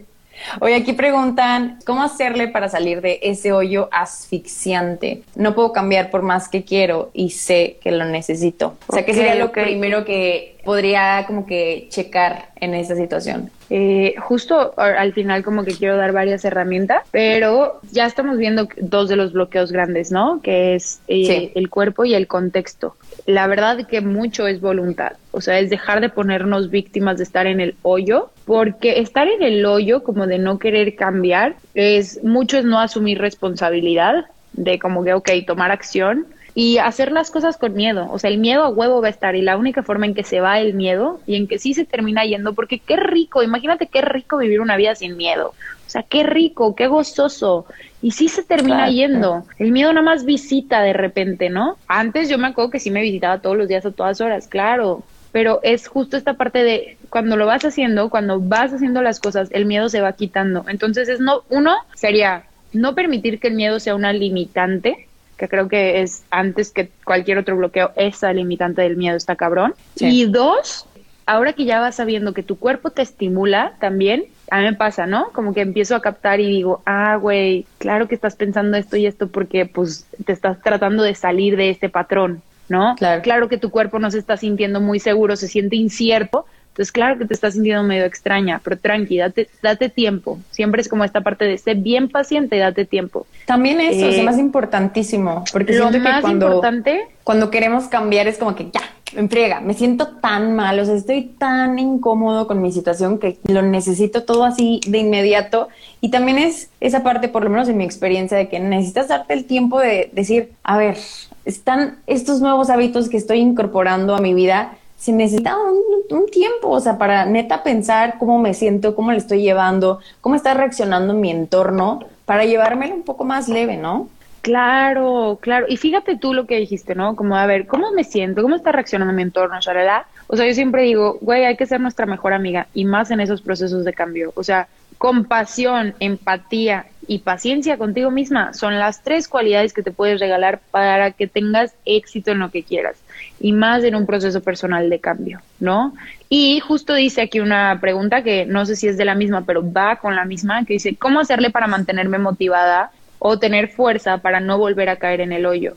Oye, aquí preguntan, ¿cómo hacerle para salir de ese hoyo asfixiante? No puedo cambiar por más que quiero y sé que lo necesito. O sea, ¿qué sería lo primero que podría como que checar en esta situación? Eh, justo al final como que quiero dar varias herramientas, pero ya estamos viendo dos de los bloqueos grandes, ¿no? Que es eh, el cuerpo y el contexto. La verdad que mucho es voluntad, o sea, es dejar de ponernos víctimas de estar en el hoyo, porque estar en el hoyo como de no querer cambiar es mucho es no asumir responsabilidad de como que, ok, tomar acción y hacer las cosas con miedo. O sea, el miedo a huevo va a estar y la única forma en que se va el miedo y en que sí se termina yendo, porque qué rico, imagínate qué rico vivir una vida sin miedo. O sea, qué rico, qué gozoso. Y sí se termina yendo. El miedo nada más visita de repente, ¿no? Antes yo me acuerdo que sí me visitaba todos los días a todas horas, claro. Pero es justo esta parte de cuando lo vas haciendo, cuando vas haciendo las cosas, el miedo se va quitando. Entonces es no, uno sería no permitir que el miedo sea una limitante, que creo que es antes que cualquier otro bloqueo, esa limitante del miedo está cabrón. Y dos, ahora que ya vas sabiendo que tu cuerpo te estimula también, a mí me pasa, ¿no? Como que empiezo a captar y digo, ah, güey, claro que estás pensando esto y esto porque pues te estás tratando de salir de este patrón, ¿no? Claro. claro que tu cuerpo no se está sintiendo muy seguro, se siente incierto, entonces, claro que te estás sintiendo medio extraña, pero tranqui, date, date tiempo. Siempre es como esta parte de ser bien paciente, date tiempo. También eso es eh, más importantísimo, porque lo siento más que cuando, importante, cuando queremos cambiar es como que ya, me enfriega, me siento tan mal, o sea, estoy tan incómodo con mi situación que lo necesito todo así de inmediato. Y también es esa parte, por lo menos en mi experiencia, de que necesitas darte el tiempo de decir, a ver, están estos nuevos hábitos que estoy incorporando a mi vida se necesita un, tiempo, o sea, para neta pensar cómo me siento, cómo le estoy llevando, cómo está reaccionando mi entorno, para llevármelo un poco más leve, ¿no? Claro, claro. Y fíjate tú lo que dijiste, ¿no? Como, a ver, ¿cómo me siento? ¿Cómo está reaccionando mi entorno? O sea, yo siempre digo, güey, hay que ser nuestra mejor amiga y más en esos procesos de cambio. O sea, compasión, empatía y paciencia contigo misma son las tres cualidades que te puedes regalar para que tengas éxito en lo que quieras y más en un proceso personal de cambio, ¿no? Y justo dice aquí una pregunta que no sé si es de la misma, pero va con la misma, que dice, ¿cómo hacerle para mantenerme motivada o tener fuerza para no volver a caer en el hoyo?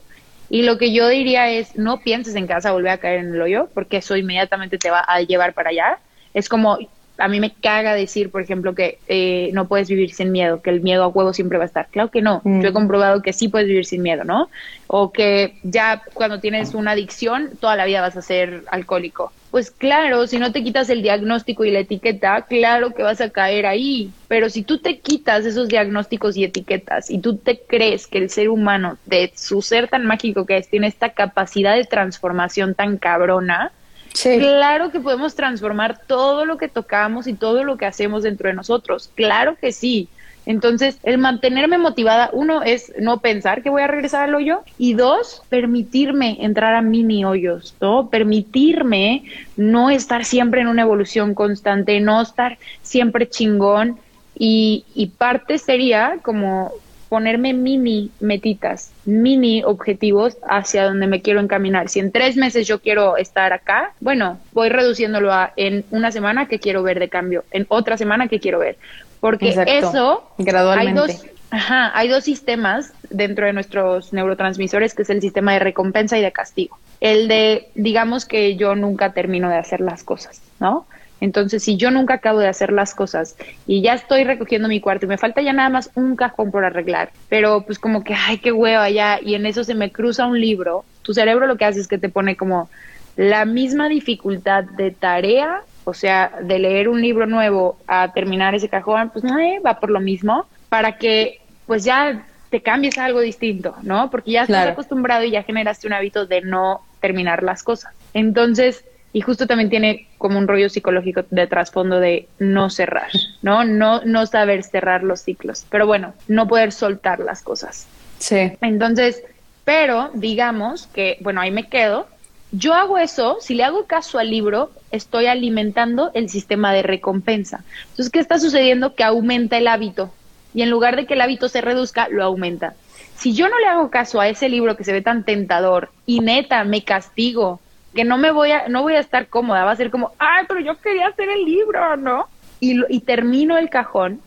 Y lo que yo diría es, no pienses en que vas a volver a caer en el hoyo, porque eso inmediatamente te va a llevar para allá. Es como, a mí me caga decir, por ejemplo, que eh, no puedes vivir sin miedo, que el miedo a huevo siempre va a estar. Claro que no. Yo he mm. comprobado que sí puedes vivir sin miedo, ¿no? O que ya cuando tienes una adicción, toda la vida vas a ser alcohólico. pues claro, si no te quitas el diagnóstico y la etiqueta, claro que vas a caer ahí. Pero si tú te quitas esos diagnósticos y etiquetas y tú te crees que el ser humano, de su ser tan mágico que es, tiene esta capacidad de transformación tan cabrona, claro que podemos transformar todo lo que tocamos y todo lo que hacemos dentro de nosotros. Claro que sí. Entonces, el mantenerme motivada, uno es no pensar que voy a regresar al hoyo y dos, permitirme entrar a mini hoyos, ¿no? Permitirme no estar siempre en una evolución constante, no estar siempre chingón y, y parte sería como ponerme mini metitas, mini objetivos hacia donde me quiero encaminar. Si en tres meses yo quiero estar acá, bueno, voy reduciéndolo a en una semana que quiero ver de cambio, en otra semana que quiero ver. Porque eso, gradualmente. Hay dos, ajá, hay dos sistemas dentro de nuestros neurotransmisores, que es el sistema de recompensa y de castigo. El de, digamos que yo nunca termino de hacer las cosas, ¿no? Entonces, si yo nunca acabo de hacer las cosas y ya estoy recogiendo mi cuarto y me falta ya nada más un cajón por arreglar, pero pues como que, ay, qué hueva ya, y en eso se me cruza un libro, tu cerebro lo que hace es que te pone como la misma dificultad de tarea o sea, de leer un libro nuevo a terminar ese cajón, pues no, eh, va por lo mismo, para que pues ya te cambies a algo distinto, ¿no? Porque ya estás acostumbrado y ya generaste un hábito de no terminar las cosas. Entonces, y justo también tiene como un rollo psicológico de trasfondo de no cerrar, ¿no? No, no saber cerrar los ciclos, pero bueno, no poder soltar las cosas. Sí. Entonces, pero digamos que, bueno, ahí me quedo, yo hago eso, si le hago caso al libro, estoy alimentando el sistema de recompensa. Entonces, ¿qué está sucediendo? Que aumenta el hábito y en lugar de que el hábito se reduzca, lo aumenta. Si yo no le hago caso a ese libro que se ve tan tentador y neta me castigo, que no me voy a, no voy a estar cómoda, va a ser como, ay, pero yo quería hacer el libro, ¿no? Y, y termino el cajón,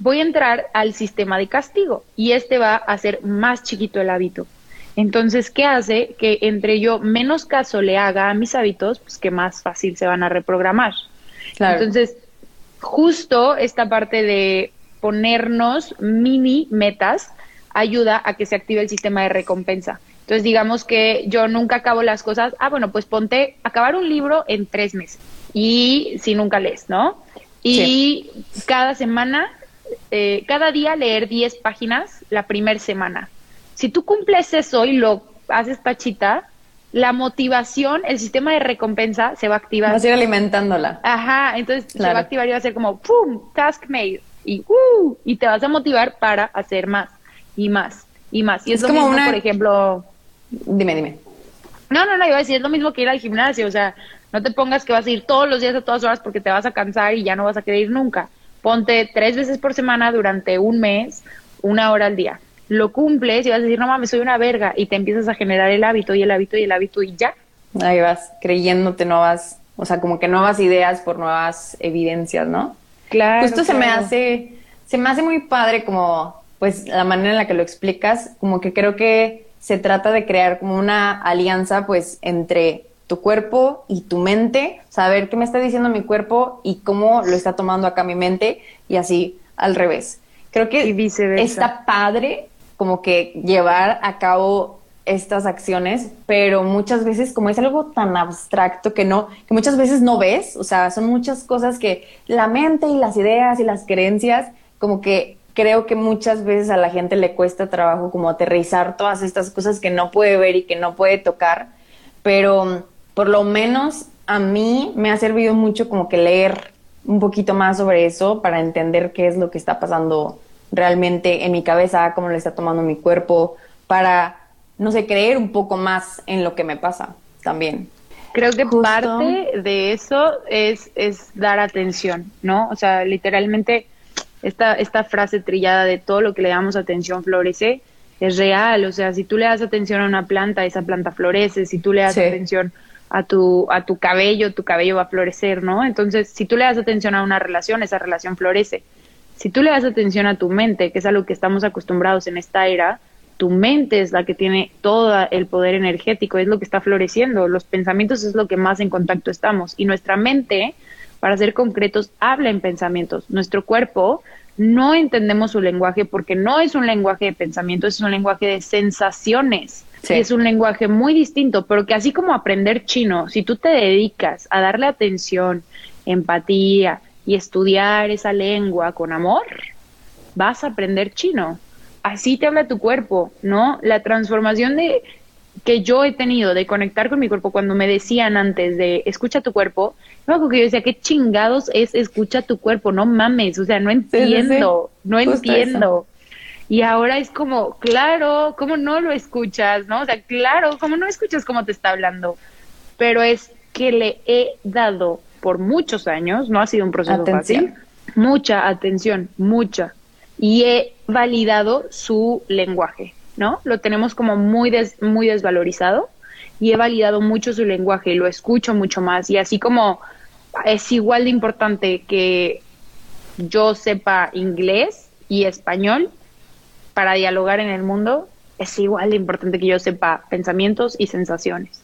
voy a entrar al sistema de castigo y este va a hacer más chiquito el hábito. Entonces, ¿qué hace? Que entre yo menos caso le haga a mis hábitos, pues que más fácil se van a reprogramar. Entonces, justo esta parte de ponernos mini metas ayuda a que se active el sistema de recompensa. Entonces, digamos que yo nunca acabo las cosas. Ah, bueno, pues ponte acabar un libro en tres meses. Y si nunca lees, ¿no? Y cada semana, eh, cada día leer 10 páginas la primera semana. Si tú cumples eso y lo haces tachita, la motivación, el sistema de recompensa se va a activar. Vas a ir alimentándola. Ajá, entonces se va a activar y va a ser como, ¡pum! Task made. Y, uh, y te vas a motivar para hacer más y más y más. Y es, como una... por ejemplo... Dime, dime. No, no, no, iba a decir, es lo mismo que ir al gimnasio, o sea, no te pongas que vas a ir todos los días a todas horas porque te vas a cansar y ya no vas a querer ir nunca. Ponte tres veces por semana durante un mes, una hora al día lo cumples y vas a decir, no mames, soy una verga, y te empiezas a generar el hábito y el hábito y el hábito y ya. Ahí vas, creyéndote nuevas, o sea, como que nuevas ideas por nuevas evidencias, ¿no? Claro. Justo se me hace, se me hace muy padre como, pues, la manera en la que lo explicas, como que creo que se trata de crear como una alianza, pues, entre tu cuerpo y tu mente, saber qué me está diciendo mi cuerpo y cómo lo está tomando acá mi mente, y así al revés. Creo que está padre como que llevar a cabo estas acciones, pero muchas veces como es algo tan abstracto que no, que muchas veces no ves, o sea, son muchas cosas que la mente y las ideas y las creencias, como que creo que muchas veces a la gente le cuesta trabajo como aterrizar todas estas cosas que no puede ver y que no puede tocar, pero por lo menos a mí me ha servido mucho como que leer un poquito más sobre eso para entender qué es lo que está pasando realmente en mi cabeza, cómo lo está tomando mi cuerpo, para, no sé, creer un poco más en lo que me pasa también. Creo que parte de eso es, es dar atención, ¿no? O sea, literalmente esta, esta frase trillada de todo lo que le damos atención florece es real. O sea, si tú le das atención a una planta, esa planta florece. Si tú le das atención a tu, a tu cabello, tu cabello va a florecer, ¿no? Entonces, si tú le das atención a una relación, esa relación florece. Si tú le das atención a tu mente, que es algo que estamos acostumbrados en esta era, tu mente es la que tiene todo el poder energético, es lo que está floreciendo, los pensamientos es lo que más en contacto estamos y nuestra mente, para ser concretos, habla en pensamientos. Nuestro cuerpo no entendemos su lenguaje porque no es un lenguaje de pensamiento, es un lenguaje de sensaciones. es un lenguaje muy distinto, pero que así como aprender chino, si tú te dedicas a darle atención, empatía y estudiar esa lengua con amor, vas a aprender chino. Así te habla tu cuerpo, ¿no? La transformación de que yo he tenido de conectar con mi cuerpo cuando me decían antes de escucha tu cuerpo, no, que yo decía, ¿qué chingados es escucha tu cuerpo? No mames, o sea, no entiendo, no entiendo. Y ahora es como, claro, ¿cómo no lo escuchas? ¿No? O sea, claro, ¿cómo no escuchas cómo te está hablando? Pero es que le he dado por muchos años, no ha sido un proceso fácil, mucha atención, mucha. Y he validado su lenguaje, ¿no? Lo tenemos como muy, muy desvalorizado y he validado mucho su lenguaje y lo escucho mucho más. Y así como es igual de importante que yo sepa inglés y español, para dialogar en el mundo, es igual de importante que yo sepa pensamientos y sensaciones.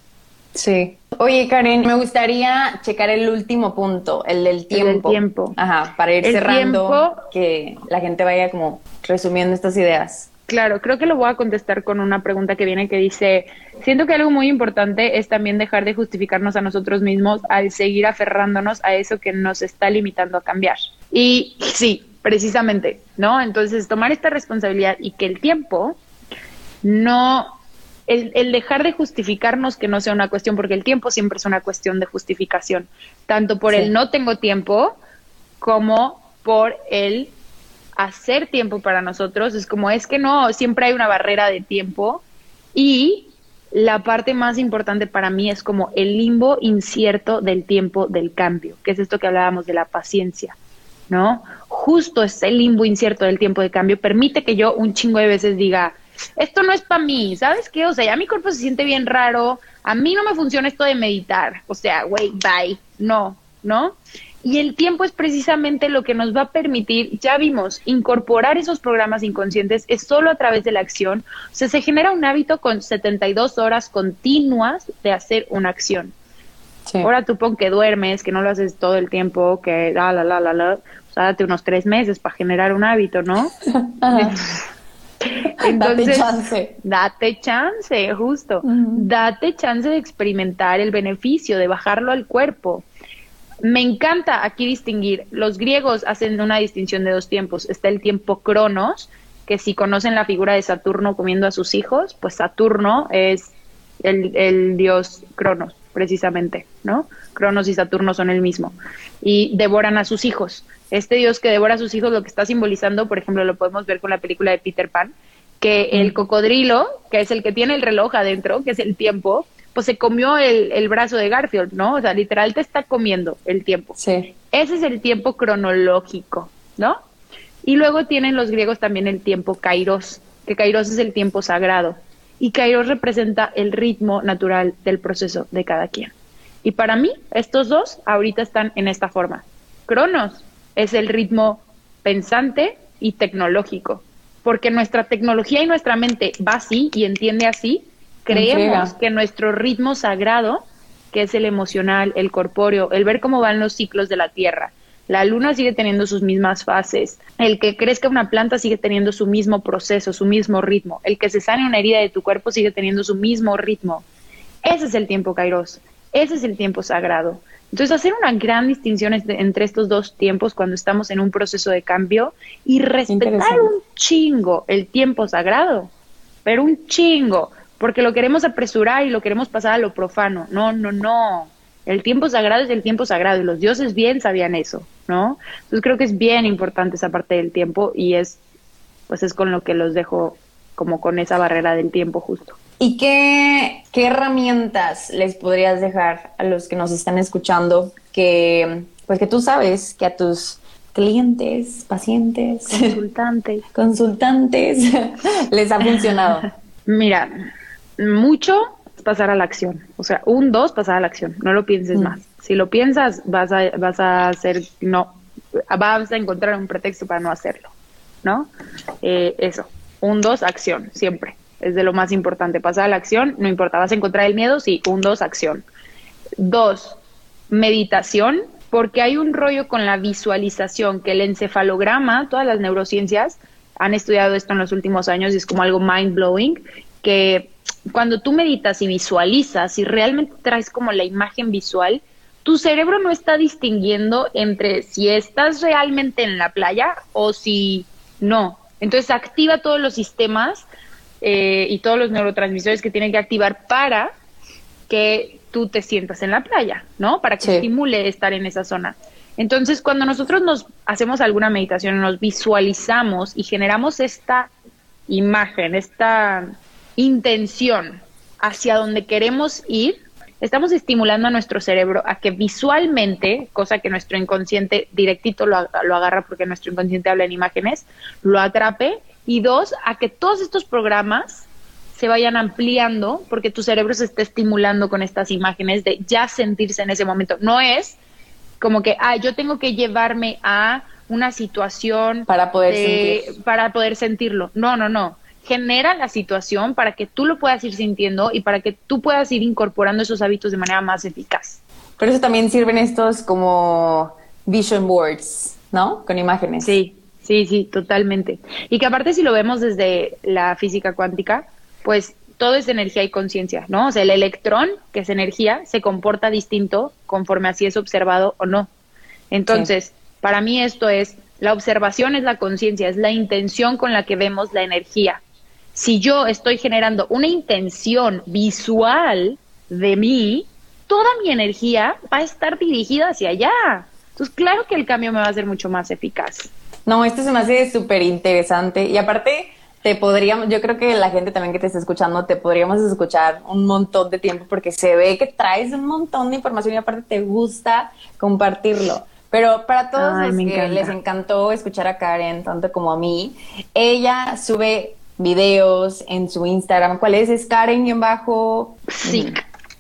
Sí. Oye, Karen, me gustaría checar el último punto, el del tiempo. El tiempo. Ajá, para ir cerrando, que la gente vaya como resumiendo estas ideas. Claro, creo que lo voy a contestar con una pregunta que viene que dice, siento que algo muy importante es también dejar de justificarnos a nosotros mismos al seguir aferrándonos a eso que nos está limitando a cambiar. Y sí, precisamente, ¿no? Entonces, tomar esta responsabilidad y que el tiempo no, el, dejar de justificarnos que no sea una cuestión, porque el tiempo siempre es una cuestión de justificación, tanto por el no tengo tiempo como por el hacer tiempo para nosotros. Es como, es que no, siempre hay una barrera de tiempo y la parte más importante para mí es como el limbo incierto del tiempo del cambio, que es esto que hablábamos de la paciencia. ¿no? Justo ese limbo incierto del tiempo de cambio permite que yo un chingo de veces diga, esto no es para mí, ¿sabes qué? O sea, ya mi cuerpo se siente bien raro, a mí no me funciona esto de meditar, o sea, güey, bye, no, ¿no? Y el tiempo es precisamente lo que nos va a permitir, ya vimos, incorporar esos programas inconscientes es solo a través de la acción. O sea, se genera un hábito con 72 horas continuas de hacer una acción. Ahora tú pon que duermes, que no lo haces todo el tiempo, que la, la, la, la, la. O sea, date unos tres meses para generar un hábito, ¿no? Entonces, date chance. Date chance, justo. Date chance de experimentar el beneficio, de bajarlo al cuerpo. Me encanta aquí distinguir. Los griegos hacen una distinción de dos tiempos. Está el tiempo cronos, que si conocen la figura de Saturno comiendo a sus hijos, pues Saturno es el, el dios cronos precisamente, ¿no? Cronos y Saturno son el mismo. Y devoran a sus hijos. Este dios que devora a sus hijos lo que está simbolizando, por ejemplo, lo podemos ver con la película de Peter Pan, que el cocodrilo, que es el que tiene el reloj adentro, que es el tiempo, pues se comió el, el brazo de Garfield, ¿no? O sea, literal te está comiendo el tiempo. Sí. Ese es el tiempo cronológico, ¿no? Y luego tienen los griegos también el tiempo kairos, que kairos es el tiempo sagrado y Kairos representa el ritmo natural del proceso de cada quien. Y para mí, estos dos ahorita están en esta forma. Cronos es el ritmo pensante y tecnológico, porque nuestra tecnología y nuestra mente va así y entiende así, creemos que nuestro ritmo sagrado, que es el emocional, el corpóreo, el ver cómo van los ciclos de la Tierra, la luna sigue teniendo sus mismas fases. El que crezca una planta sigue teniendo su mismo proceso, su mismo ritmo. El que se sane una herida de tu cuerpo sigue teniendo su mismo ritmo. Ese es el tiempo kairos. Ese es el tiempo sagrado. Entonces, hacer una gran distinción entre estos dos tiempos cuando estamos en un proceso de cambio y respetar un chingo el tiempo sagrado, pero un chingo, porque lo queremos apresurar y lo queremos pasar a lo profano. No, no, no. El tiempo sagrado es el tiempo sagrado y los dioses bien sabían eso, ¿no? Entonces creo que es bien importante esa parte del tiempo y es, pues es con lo que los dejo como con esa barrera del tiempo justo. ¿Y qué, qué herramientas les podrías dejar a los que nos están escuchando que, pues que tú sabes que a tus clientes, pacientes, consultantes, consultantes les ha funcionado? Mira, mucho pasar a la acción. O sea, un dos, pasar a la acción. No lo pienses mm. más. Si lo piensas, vas a, vas a hacer, no, vas a encontrar un pretexto para no hacerlo, ¿no? Eh, eso. Un dos, acción, siempre. Es de lo más importante. Pasar a la acción, no importa. Vas a encontrar el miedo, sí. Un dos, acción. Dos, meditación, porque hay un rollo con la visualización, que el encefalograma, todas las neurociencias han estudiado esto en los últimos años y es como algo mind blowing, que cuando tú meditas y visualizas y realmente traes como la imagen visual, tu cerebro no está distinguiendo entre si estás realmente en la playa o si no. Entonces activa todos los sistemas eh, y todos los neurotransmisores que tienen que activar para que tú te sientas en la playa, ¿no? Para que estimule estar en esa zona. Entonces, cuando nosotros nos hacemos alguna meditación, nos visualizamos y generamos esta imagen, esta intención hacia donde queremos ir, estamos estimulando a nuestro cerebro a que visualmente, cosa que nuestro inconsciente directito lo, lo agarra porque nuestro inconsciente habla en imágenes, lo atrape. Y dos, a que todos estos programas se vayan ampliando porque tu cerebro se está estimulando con estas imágenes de ya sentirse en ese momento. No es como que, ah, yo tengo que llevarme a una situación para poder para poder sentirlo. No, no, no genera la situación para que tú lo puedas ir sintiendo y para que tú puedas ir incorporando esos hábitos de manera más eficaz. Por eso también sirven estos como vision boards, ¿no? Con imágenes. Sí, sí, sí, totalmente. Y que aparte si lo vemos desde la física cuántica, pues todo es energía y conciencia, ¿no? O sea, el electrón, que es energía, se comporta distinto conforme así es observado o no. Entonces, para mí esto es, la observación es la conciencia, es la intención con la que vemos la energía si yo estoy generando una intención visual de mí, toda mi energía va a estar dirigida hacia allá. Entonces, claro que el cambio me va a ser mucho más eficaz. No, esto se me hace súper interesante. Y aparte, te podríamos, yo creo que la gente también que te está escuchando, te podríamos escuchar un montón de tiempo porque se ve que traes un montón de información y aparte te gusta compartirlo. Pero para todos los que les encantó escuchar a Karen, tanto como a mí, ella sube videos en su Instagram. ¿Cuál es? Es Karen-bajo. Sí,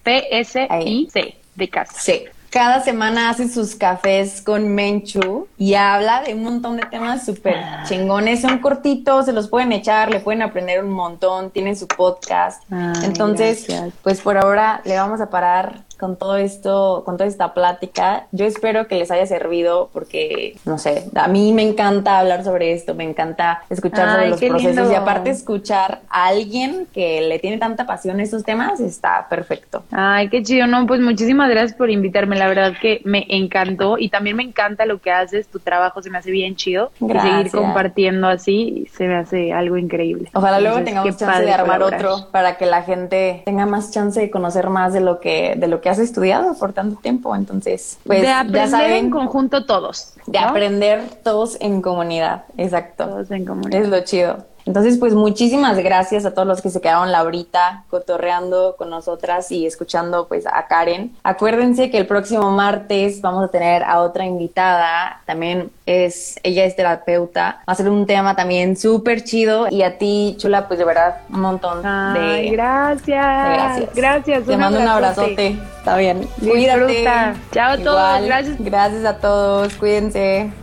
P-S-I-C, de casa. Sí. Cada semana hace sus cafés con Menchu y habla de un montón de temas súper chingones. Son cortitos, se los pueden echar, le pueden aprender un montón, tienen su podcast. Entonces, pues por ahora le vamos a parar con todo esto, con toda esta plática. Yo espero que les haya servido porque, no sé, a mí me encanta hablar sobre esto, me encanta escuchar sobre los procesos y aparte escuchar a alguien que le tiene tanta pasión a estos temas está perfecto. Ay, qué chido, no, pues muchísimas gracias por invitarme, la verdad que me encantó y también me encanta lo que haces, tu trabajo se me hace bien chido gracias. y seguir compartiendo así se me hace algo increíble. Ojalá luego tengamos chance de armar otro para que la gente tenga más chance de conocer más de lo que de lo que has estudiado por tanto tiempo. Entonces, pues de aprender ya saben, en conjunto todos. De aprender todos en comunidad, exacto. Todos en comunidad. Es lo chido. Entonces, pues muchísimas gracias a todos los que se quedaron la horita cotorreando con nosotras y escuchando pues a Karen. Acuérdense que el próximo martes vamos a tener a otra invitada, también es, ella es terapeuta, va a ser un tema también súper chido y a ti, Chula, pues de verdad un montón de, gracias. gracias. Gracias. Te mando un abrazote. Está bien. Cuídate. Chao a todos. Gracias. Gracias a todos. Cuídense.